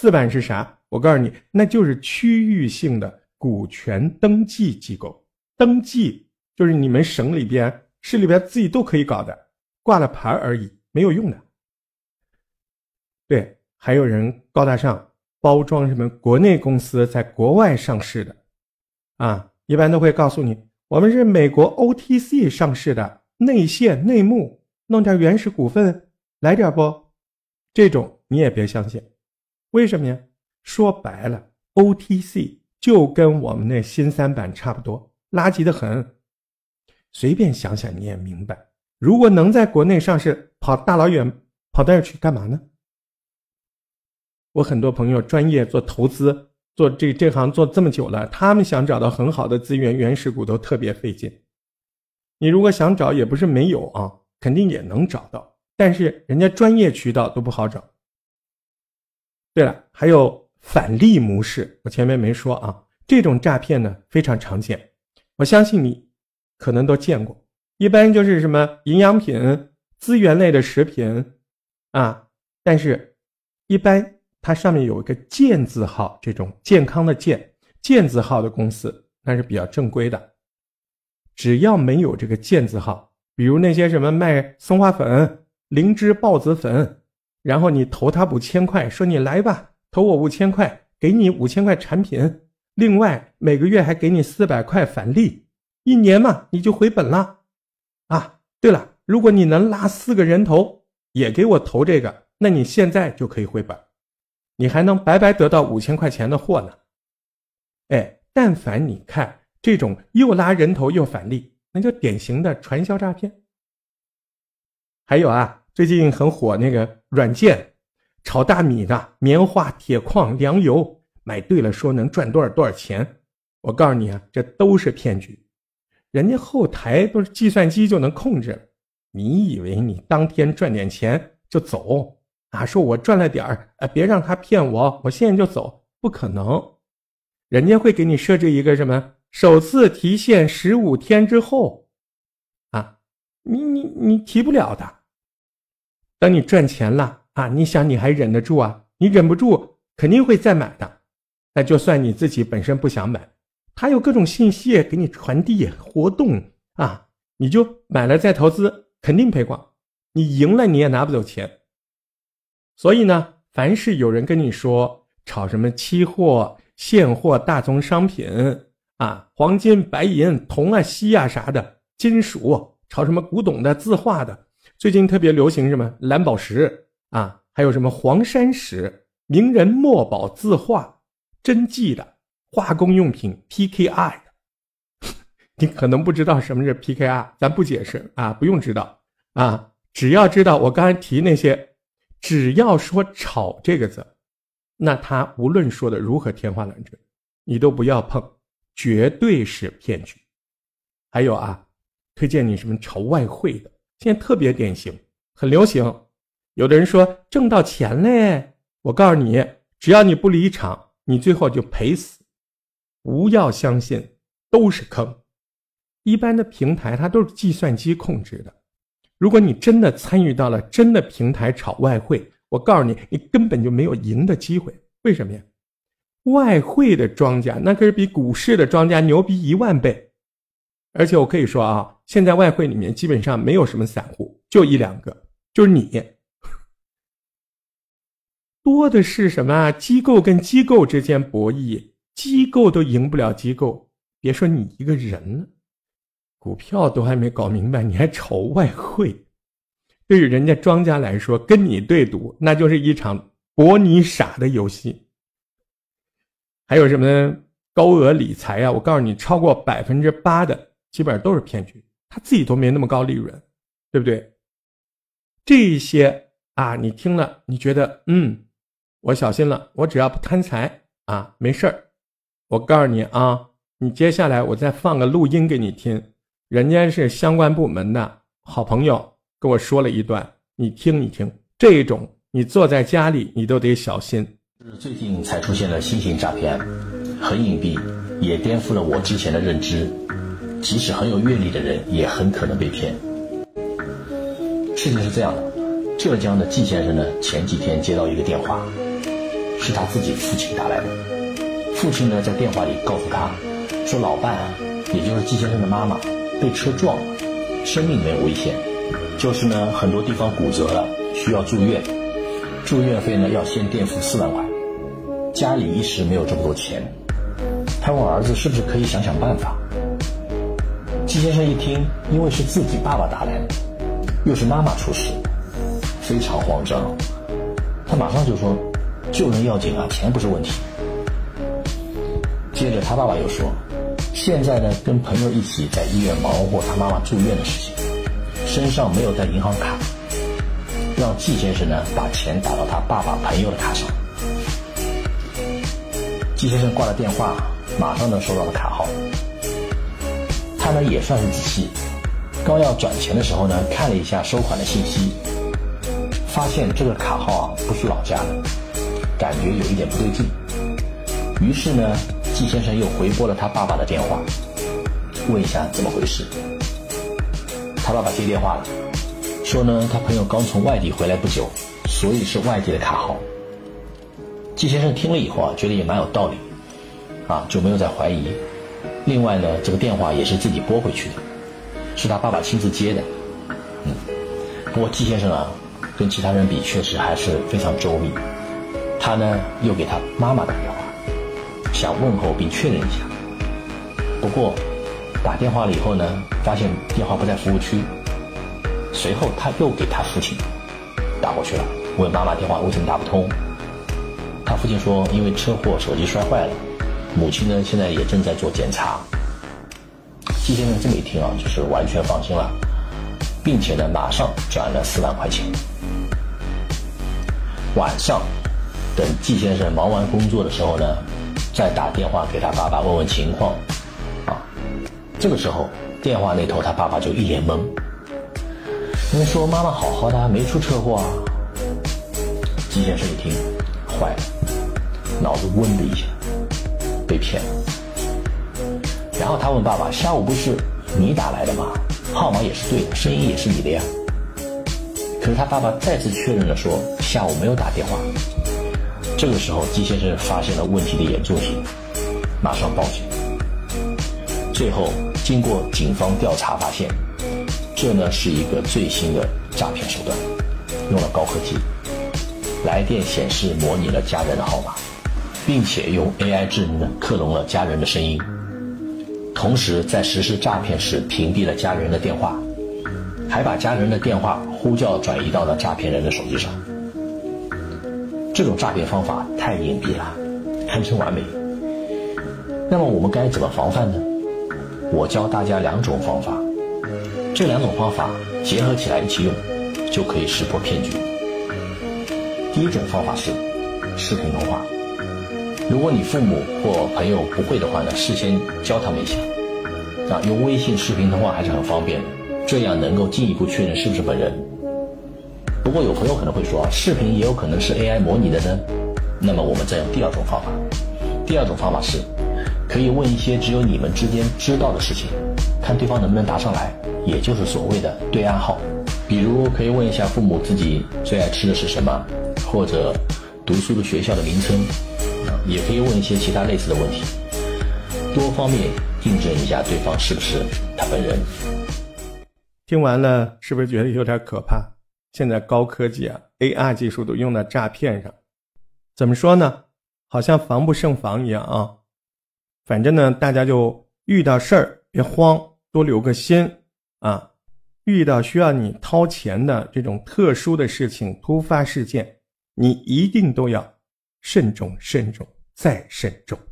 四板是啥？我告诉你，那就是区域性的股权登记机构。登记就是你们省里边、市里边自己都可以搞的，挂了牌而已，没有用的。对，还有人高大上包装什么国内公司在国外上市的，啊，一般都会告诉你，我们是美国 OTC 上市的，内线内幕，弄点原始股份来点不？这种你也别相信，为什么呀？说白了，OTC 就跟我们那新三板差不多。垃圾的很，随便想想你也明白。如果能在国内上市，跑大老远跑那儿去干嘛呢？我很多朋友专业做投资，做这这行做这么久了，他们想找到很好的资源，原始股都特别费劲。你如果想找，也不是没有啊，肯定也能找到，但是人家专业渠道都不好找。对了，还有返利模式，我前面没说啊，这种诈骗呢非常常见。我相信你可能都见过，一般就是什么营养品、资源类的食品啊，但是，一般它上面有一个健字号，这种健康的健健字号的公司，那是比较正规的。只要没有这个健字号，比如那些什么卖松花粉、灵芝孢子粉，然后你投他五千块，说你来吧，投我五千块，给你五千块产品。另外每个月还给你四百块返利，一年嘛你就回本了，啊，对了，如果你能拉四个人头也给我投这个，那你现在就可以回本，你还能白白得到五千块钱的货呢。哎，但凡你看这种又拉人头又返利，那就典型的传销诈骗。还有啊，最近很火那个软件，炒大米的棉花、铁矿、粮油。买对了，说能赚多少多少钱，我告诉你啊，这都是骗局，人家后台都是计算机就能控制。你以为你当天赚点钱就走啊？说我赚了点儿，啊，别让他骗我，我现在就走，不可能。人家会给你设置一个什么首次提现十五天之后，啊，你你你提不了的。等你赚钱了啊，你想你还忍得住啊？你忍不住，肯定会再买的。那就算你自己本身不想买，他有各种信息给你传递活动啊，你就买了再投资，肯定赔光。你赢了你也拿不走钱。所以呢，凡是有人跟你说炒什么期货、现货、大宗商品啊，黄金、白银、铜啊、锡啊啥的，金属炒什么古董的、字画的，最近特别流行什么蓝宝石啊，还有什么黄山石、名人墨宝字画。真迹的化工用品 PKI 的，你可能不知道什么是 PKI，咱不解释啊，不用知道啊，只要知道我刚才提那些，只要说“炒”这个字，那他无论说的如何天花乱坠，你都不要碰，绝对是骗局。还有啊，推荐你什么炒外汇的，现在特别典型，很流行。有的人说挣到钱嘞，我告诉你，只要你不离场。你最后就赔死，不要相信，都是坑。一般的平台它都是计算机控制的。如果你真的参与到了真的平台炒外汇，我告诉你，你根本就没有赢的机会。为什么呀？外汇的庄家那可是比股市的庄家牛逼一万倍。而且我可以说啊，现在外汇里面基本上没有什么散户，就一两个，就是你。多的是什么？机构跟机构之间博弈，机构都赢不了机构，别说你一个人了。股票都还没搞明白，你还炒外汇？对于人家庄家来说，跟你对赌，那就是一场博你傻的游戏。还有什么高额理财啊？我告诉你，超过百分之八的基本上都是骗局，他自己都没那么高利润，对不对？这些啊，你听了，你觉得嗯？我小心了，我只要不贪财啊，没事儿。我告诉你啊，你接下来我再放个录音给你听，人家是相关部门的好朋友跟我说了一段，你听一听。这种你坐在家里你都得小心。是最近才出现了新型诈骗，很隐蔽，也颠覆了我之前的认知。即使很有阅历的人也很可能被骗。事情是这样的，浙江的季先生呢，前几天接到一个电话。是他自己父亲打来的。父亲呢，在电话里告诉他，说老伴，也就是季先生的妈妈，被车撞了，生命没有危险，就是呢，很多地方骨折了，需要住院，住院费呢要先垫付四万块，家里一时没有这么多钱。他问儿子是不是可以想想办法。季先生一听，因为是自己爸爸打来的，又是妈妈出事，非常慌张，他马上就说，救人要紧啊，钱不是问题。接着他爸爸又说，现在呢跟朋友一起在医院忙活他妈妈住院的事情，身上没有带银行卡，让季先生呢把钱打到他爸爸朋友的卡上。季先生挂了电话，马上呢收到了卡号。他呢也算是仔细，刚要转钱的时候呢，看了一下收款的信息，发现这个卡号啊不是老家的，感觉有一点不对劲，于是呢。季先生又回拨了他爸爸的电话，问一下怎么回事。他爸爸接电话了，说呢他朋友刚从外地回来不久，所以是外地的卡号。季先生听了以后啊，觉得也蛮有道理，啊就没有再怀疑。另外呢，这个电话也是自己拨回去的，是他爸爸亲自接的。嗯，不过季先生啊，跟其他人比确实还是非常周密。他呢又给他妈妈打电话。想问候并确认一下，不过打电话了以后呢，发现电话不在服务区。随后他又给他父亲打过去了，问妈妈电话为什么打不通。他父亲说因为车祸手机摔坏了，母亲呢现在也正在做检查。季先生这么一听啊，就是完全放心了，并且呢马上转了四万块钱。晚上等季先生忙完工作的时候呢。再打电话给他爸爸问问情况，啊，这个时候电话那头他爸爸就一脸懵，因为说妈妈好好的没出车祸啊。季先生一听，坏了，脑子嗡的一下，被骗。然后他问爸爸：下午不是你打来的吗？号码也是对的，声音也是你的呀。可是他爸爸再次确认了说下午没有打电话。这个时候，季先生发现了问题的严重性，马上报警。最后，经过警方调查发现，这呢是一个最新的诈骗手段，用了高科技，来电显示模拟了家人的号码，并且用 AI 智能克隆了家人的声音，同时在实施诈骗时屏蔽了家人的电话，还把家人的电话呼叫转移到了诈骗人的手机上。这种诈骗方法太隐蔽了，堪称完美。那么我们该怎么防范呢？我教大家两种方法，这两种方法结合起来一起用，就可以识破骗局。第一种方法是视频通话。如果你父母或朋友不会的话呢，事先教他们一下。啊，用微信视频通话还是很方便的，这样能够进一步确认是不是本人。不过有朋友可能会说，视频也有可能是 AI 模拟的呢。那么我们再用第二种方法。第二种方法是，可以问一些只有你们之间知道的事情，看对方能不能答上来，也就是所谓的对暗号。比如可以问一下父母自己最爱吃的是什么，或者读书的学校的名称，也可以问一些其他类似的问题，多方面印证一下对方是不是他本人。听完了，是不是觉得有点可怕？现在高科技啊，AR 技术都用到诈骗上，怎么说呢？好像防不胜防一样啊。反正呢，大家就遇到事儿别慌，多留个心啊。遇到需要你掏钱的这种特殊的事情、突发事件，你一定都要慎重、慎重再慎重。